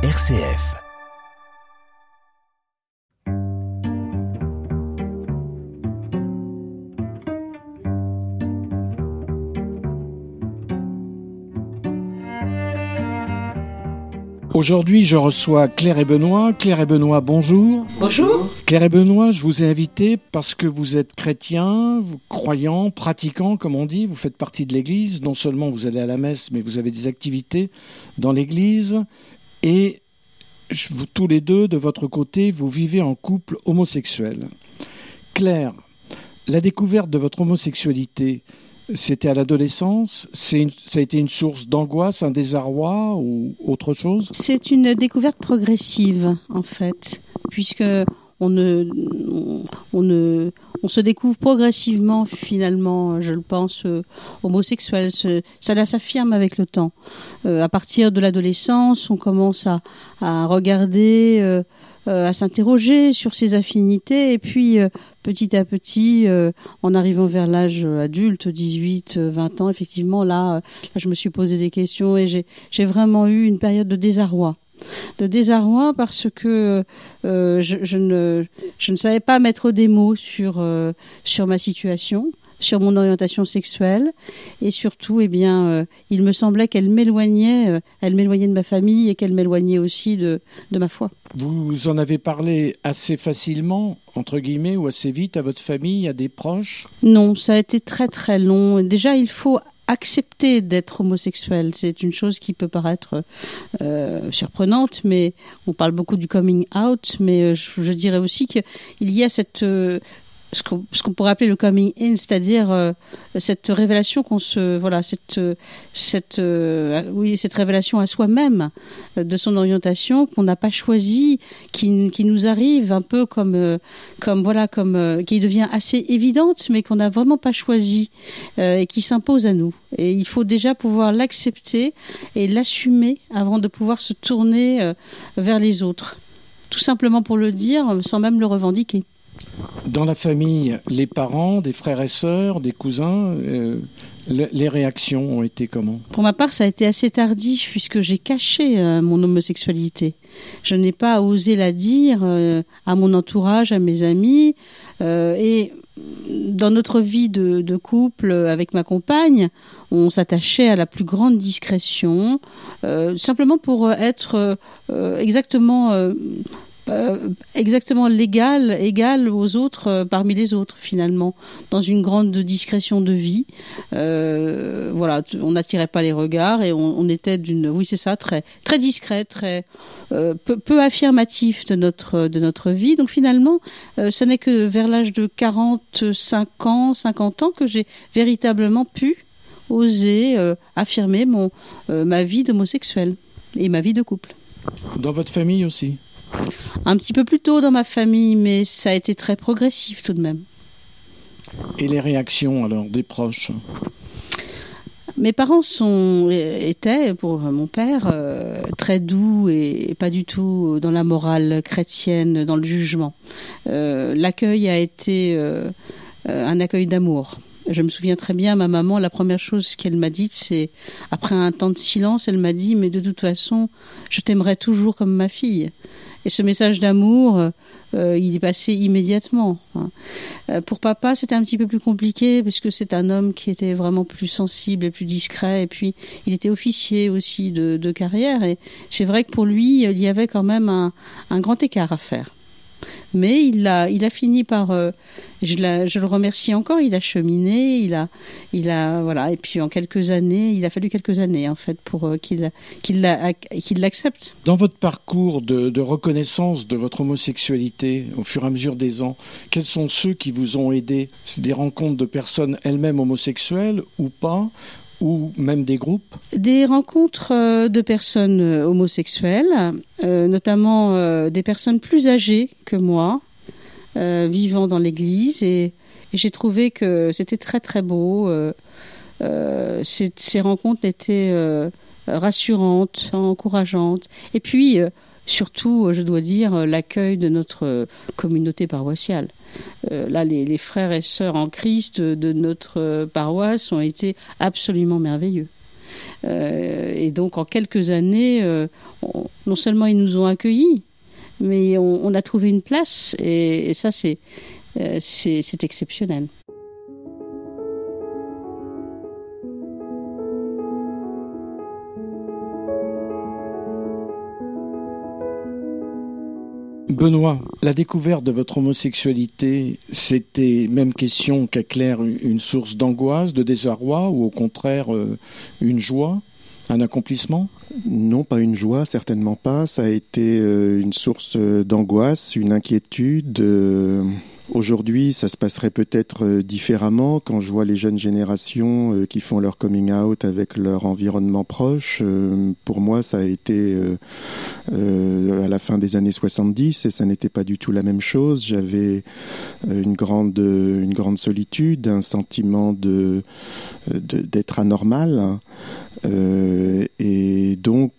RCF. Aujourd'hui, je reçois Claire et Benoît. Claire et Benoît, bonjour. Bonjour. Claire et Benoît, je vous ai invité parce que vous êtes chrétien, vous croyant, pratiquant, comme on dit. Vous faites partie de l'Église. Non seulement vous allez à la messe, mais vous avez des activités dans l'Église. Et vous, tous les deux, de votre côté, vous vivez en couple homosexuel. Claire, la découverte de votre homosexualité, c'était à l'adolescence? Ça a été une source d'angoisse, un désarroi ou autre chose? C'est une découverte progressive, en fait, puisque on ne, on ne, on se découvre progressivement, finalement, je le pense, euh, homosexuel. Ça s'affirme avec le temps. Euh, à partir de l'adolescence, on commence à, à regarder euh, à s'interroger sur ses affinités et puis petit à petit, en arrivant vers l'âge adulte, 18, 20 ans, effectivement, là, là, je me suis posé des questions et j'ai vraiment eu une période de désarroi de désarroi parce que je, je, ne, je ne savais pas mettre des mots sur, sur ma situation sur mon orientation sexuelle et surtout eh bien euh, il me semblait qu'elle m'éloignait euh, elle m'éloignait de ma famille et qu'elle m'éloignait aussi de, de ma foi. Vous en avez parlé assez facilement entre guillemets ou assez vite à votre famille, à des proches? Non, ça a été très très long. Déjà il faut accepter d'être homosexuel. C'est une chose qui peut paraître euh, surprenante, mais on parle beaucoup du coming out, mais je, je dirais aussi qu'il y a cette, ce qu'on pourrait appeler le coming in, c'est-à-dire euh, cette révélation qu'on se voilà cette cette euh, oui cette révélation à soi-même euh, de son orientation qu'on n'a pas choisi, qui, qui nous arrive un peu comme comme voilà comme qui devient assez évidente, mais qu'on n'a vraiment pas choisi et qui s'impose à nous. Et il faut déjà pouvoir l'accepter et l'assumer avant de pouvoir se tourner vers les autres, tout simplement pour le dire sans même le revendiquer. Dans la famille, les parents, des frères et sœurs, des cousins, euh, les réactions ont été comment? Pour ma part, ça a été assez tardif puisque j'ai caché euh, mon homosexualité. Je n'ai pas osé la dire euh, à mon entourage, à mes amis. et dans notre vie de, de, couple avec ma compagne, on s'attachait à la plus grande discrétion, simplement pour être exactement euh, exactement légal, égal aux autres euh, parmi les autres finalement, dans une grande discrétion de vie. Euh, voilà, on n'attirait pas les regards et on, était d'une, oui c'est ça, très très discret, très peu, peu, affirmatif de notre de notre vie. Donc finalement, ce n'est que vers l'âge de 45 ans, 50 ans que j'ai véritablement pu oser affirmer mon ma vie d'homosexuel et ma vie de couple. Dans votre famille aussi un petit peu plus tôt dans ma famille, mais ça a été très progressif tout de même. Et les réactions alors des proches? Mes parents sont, étaient, pour mon père, euh, très doux et pas du tout dans la morale chrétienne, dans le jugement. Euh, L'accueil a été euh, un accueil d'amour. Je me souviens très bien, ma maman, la première chose qu'elle m'a dite, c'est, après un temps de silence, elle m'a dit, mais de toute façon, je t'aimerai toujours comme ma fille. Et ce message d'amour, euh, il est passé immédiatement. Hein. Euh, pour papa, c'était un petit peu plus compliqué puisque c'est un homme qui était vraiment plus sensible et plus discret. Et puis, il était officier aussi de, de carrière. Et c'est vrai que pour lui, il y avait quand même un, un grand écart à faire mais il a, il a fini par, euh, je, le remercie encore, il a cheminé, il a, il a, voilà, et puis en quelques années, il a fallu quelques années en fait pour euh, qu'il qu'il l'accepte. Dans votre parcours de, reconnaissance de votre homosexualité au fur et à mesure des ans, quels sont ceux qui vous ont aidé? Des rencontres de personnes elles-mêmes homosexuelles ou pas? Ou même des groupes Des rencontres euh, de personnes euh, homosexuelles, euh, notamment des personnes plus âgées que moi, vivant dans l'Église, et, j'ai trouvé que c'était très très beau. Ces, ces, rencontres étaient rassurantes, encourageantes, et puis surtout, je dois dire, l'accueil de notre communauté paroissiale. Euh, là, les, frères et sœurs en Christ de notre paroisse ont été absolument merveilleux. et donc en quelques années, non seulement ils nous ont accueillis, mais on, a trouvé une place et, ça c'est exceptionnel. Benoît, la découverte de votre homosexualité, c'était même question qu'à Claire une source d'angoisse, de désarroi ou au contraire euh, une joie, un accomplissement? Non, pas une joie, certainement pas. Ça a été euh, une source euh, d'angoisse, une inquiétude. Aujourd'hui, ça se passerait peut-être euh, différemment quand je vois les jeunes générations euh, qui font leur coming out avec leur environnement proche. Euh, pour moi, ça a été à la fin des années 70 et ça n'était pas du tout la même chose. J'avais une grande, une grande solitude, un sentiment de d'être anormal. et donc,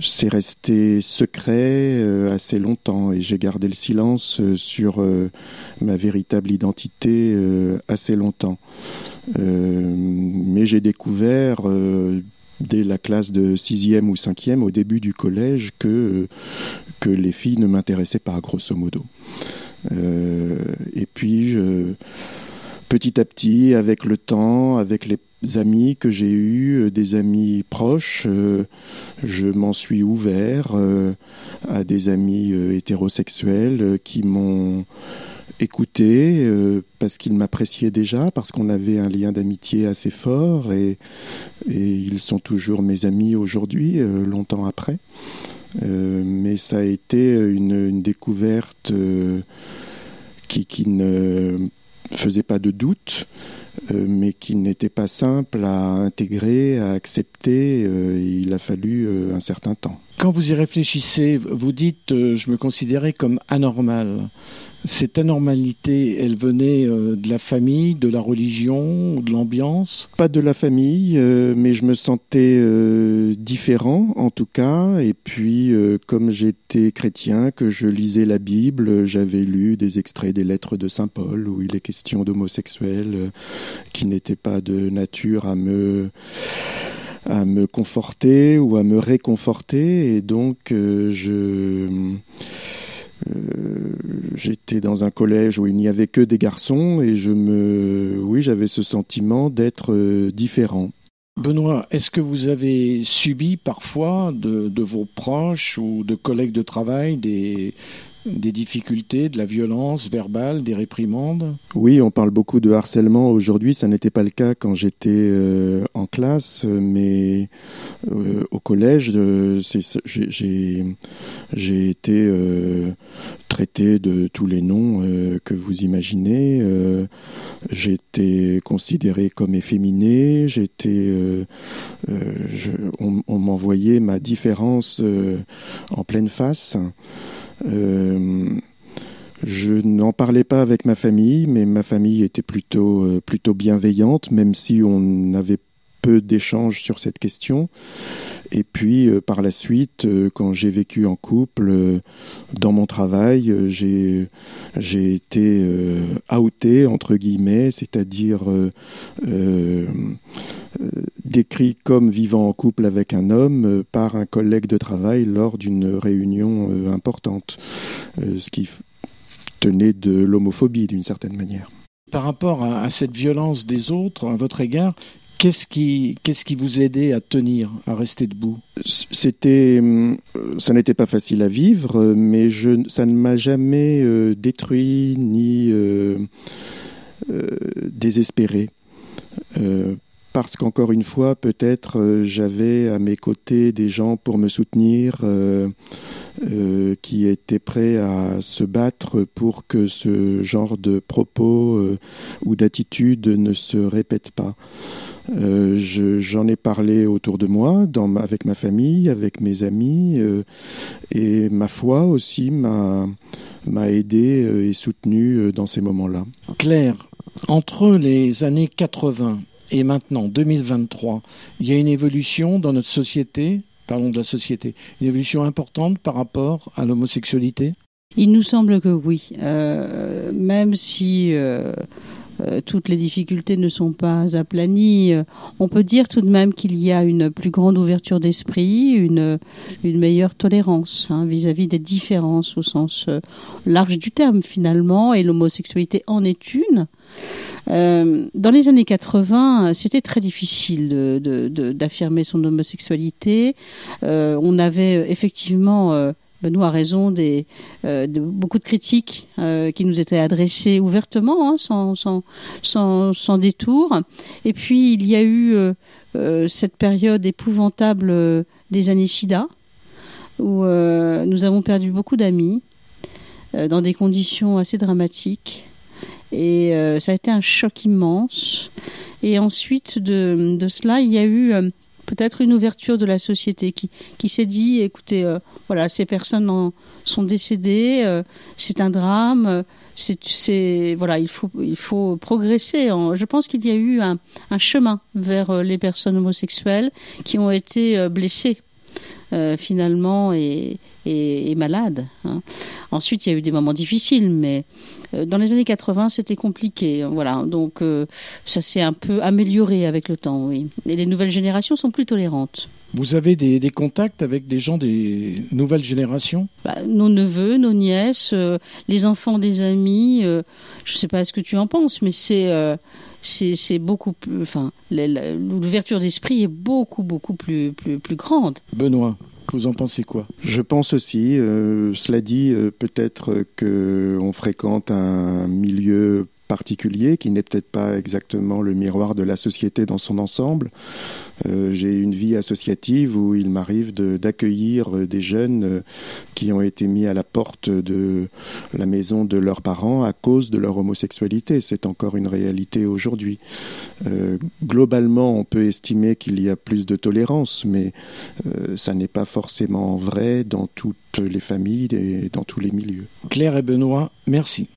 c'est resté secret assez longtemps et j'ai gardé le silence sur ma véritable identité euh, assez longtemps. Euh, mais j'ai découvert dès la classe de 6e ou 5e, au début du collège, que, que les filles ne m'intéressaient pas, grosso modo. et puis, je, petit à petit, avec le temps, avec les amis que j'ai eus, des amis proches, je m'en suis ouvert à des amis euh, hétérosexuels euh, qui m'ont écouté euh, parce qu'ils m'appréciaient déjà, parce qu'on avait un lien d'amitié assez fort et, ils sont toujours mes amis aujourd'hui, longtemps après. mais ça a été une, découverte qui, ne faisait pas de doute, mais qui n'était pas simple à intégrer, à accepter. il a fallu un certain temps. Quand vous y réfléchissez, vous dites euh, je me considérais comme anormal. Cette anormalité, elle venait euh, de la famille, de la religion, de l'ambiance? Pas de la famille, euh, mais je me sentais différent en tout cas. Et puis, comme j'étais chrétien, que je lisais la Bible, j'avais lu des extraits des lettres de Saint Paul où il est question d'homosexuels qui n'étaient pas de nature à me à me conforter ou à me réconforter. Et donc, euh, je. Euh, j'étais dans un collège où il n'y avait que des garçons et je me, oui, j'avais ce sentiment d'être euh, différent. Benoît, est-ce que vous avez subi parfois de, de, vos proches ou de collègues de travail des, des difficultés, de la violence verbale, des réprimandes Oui, on parle beaucoup de harcèlement aujourd'hui. Ça n'était pas le cas quand j'étais euh, en classe, mais euh, au collège, j'ai été euh, traité de tous les noms que vous imaginez. j'étais considéré comme efféminé. On, on m'envoyait ma différence en pleine face. Euh, je n'en parlais pas avec ma famille, mais ma famille était plutôt, euh, plutôt bienveillante, même si on avait peu d'échanges sur cette question. Et puis euh, par la suite, quand j'ai vécu en couple, dans mon travail, j'ai j'ai été outé entre guillemets, c'est-à-dire décrit comme vivant en couple avec un homme euh, par un collègue de travail lors d'une réunion euh, importante, ce qui tenait de l'homophobie d'une certaine manière. Par rapport à, cette violence des autres à votre égard, Qu'est-ce qui, qu'est-ce qui vous aidait à tenir, à rester debout? C'était, ça n'était pas facile à vivre, mais je, ça ne m'a jamais détruit ni désespéré parce qu'encore une fois, peut-être euh, j'avais à mes côtés des gens pour me soutenir, euh, euh, qui étaient prêts à se battre pour que ce genre de propos ou d'attitude ne se répète pas. J'en ai parlé autour de moi, avec ma famille, avec mes amis, et ma foi aussi m'a aidé et soutenu dans ces moments-là. Claire, entre les années 80 et maintenant 2023, il y a une évolution dans notre société, parlons de la société, une évolution importante par rapport à l'homosexualité? Il nous semble que oui, euh, même si euh, euh, toutes les difficultés ne sont pas aplanies. On peut dire tout de même qu'il y a une plus grande ouverture d'esprit, une, meilleure tolérance hein, vis-à-vis des différences au sens large du terme finalement, et l'homosexualité en est une. Dans les années 80, c'était très difficile d'affirmer de, son homosexualité. on avait effectivement Benoît a raison des, euh, de beaucoup de critiques euh, qui nous étaient adressées ouvertement, hein, sans, sans, sans, sans, détour. Et puis il y a eu euh, cette période épouvantable des années SIDA, où nous avons perdu beaucoup d'amis dans des conditions assez dramatiques. Et ça a été un choc immense. Et ensuite de, de cela, il y a eu peut-être une ouverture de la société qui, qui s'est dit, écoutez, euh, voilà, ces personnes sont décédées, euh, c'est un drame, euh, c'est, voilà, il faut, il faut progresser. je pense qu'il y a eu un, un, chemin vers les personnes homosexuelles qui ont été blessées finalement et, malades. Hein. Ensuite, il y a eu des moments difficiles, mais euh, dans les années 80, c'était compliqué. Voilà, donc euh, ça s'est un peu amélioré avec le temps, oui. Et les nouvelles générations sont plus tolérantes. Vous avez des, contacts avec des gens des nouvelles générations? Bah, Nos neveux, nos nièces, euh, les enfants des amis. je ne sais pas ce que tu en penses, mais c'est c'est beaucoup plus. Enfin, l'ouverture d'esprit est beaucoup beaucoup plus plus plus grande. Benoît. Vous en pensez quoi? Je pense aussi. Euh, cela dit, euh, peut-être qu'on fréquente un milieu particulier qui n'est peut-être pas exactement le miroir de la société dans son ensemble. Euh, j'ai une vie associative où il m'arrive d'accueillir euh, des jeunes euh, qui ont été mis à la porte de la maison de leurs parents à cause de leur homosexualité. C'est encore une réalité aujourd'hui. globalement, on peut estimer qu'il y a plus de tolérance, mais ça n'est pas forcément vrai dans toutes les familles et dans tous les milieux. Claire et Benoît, merci.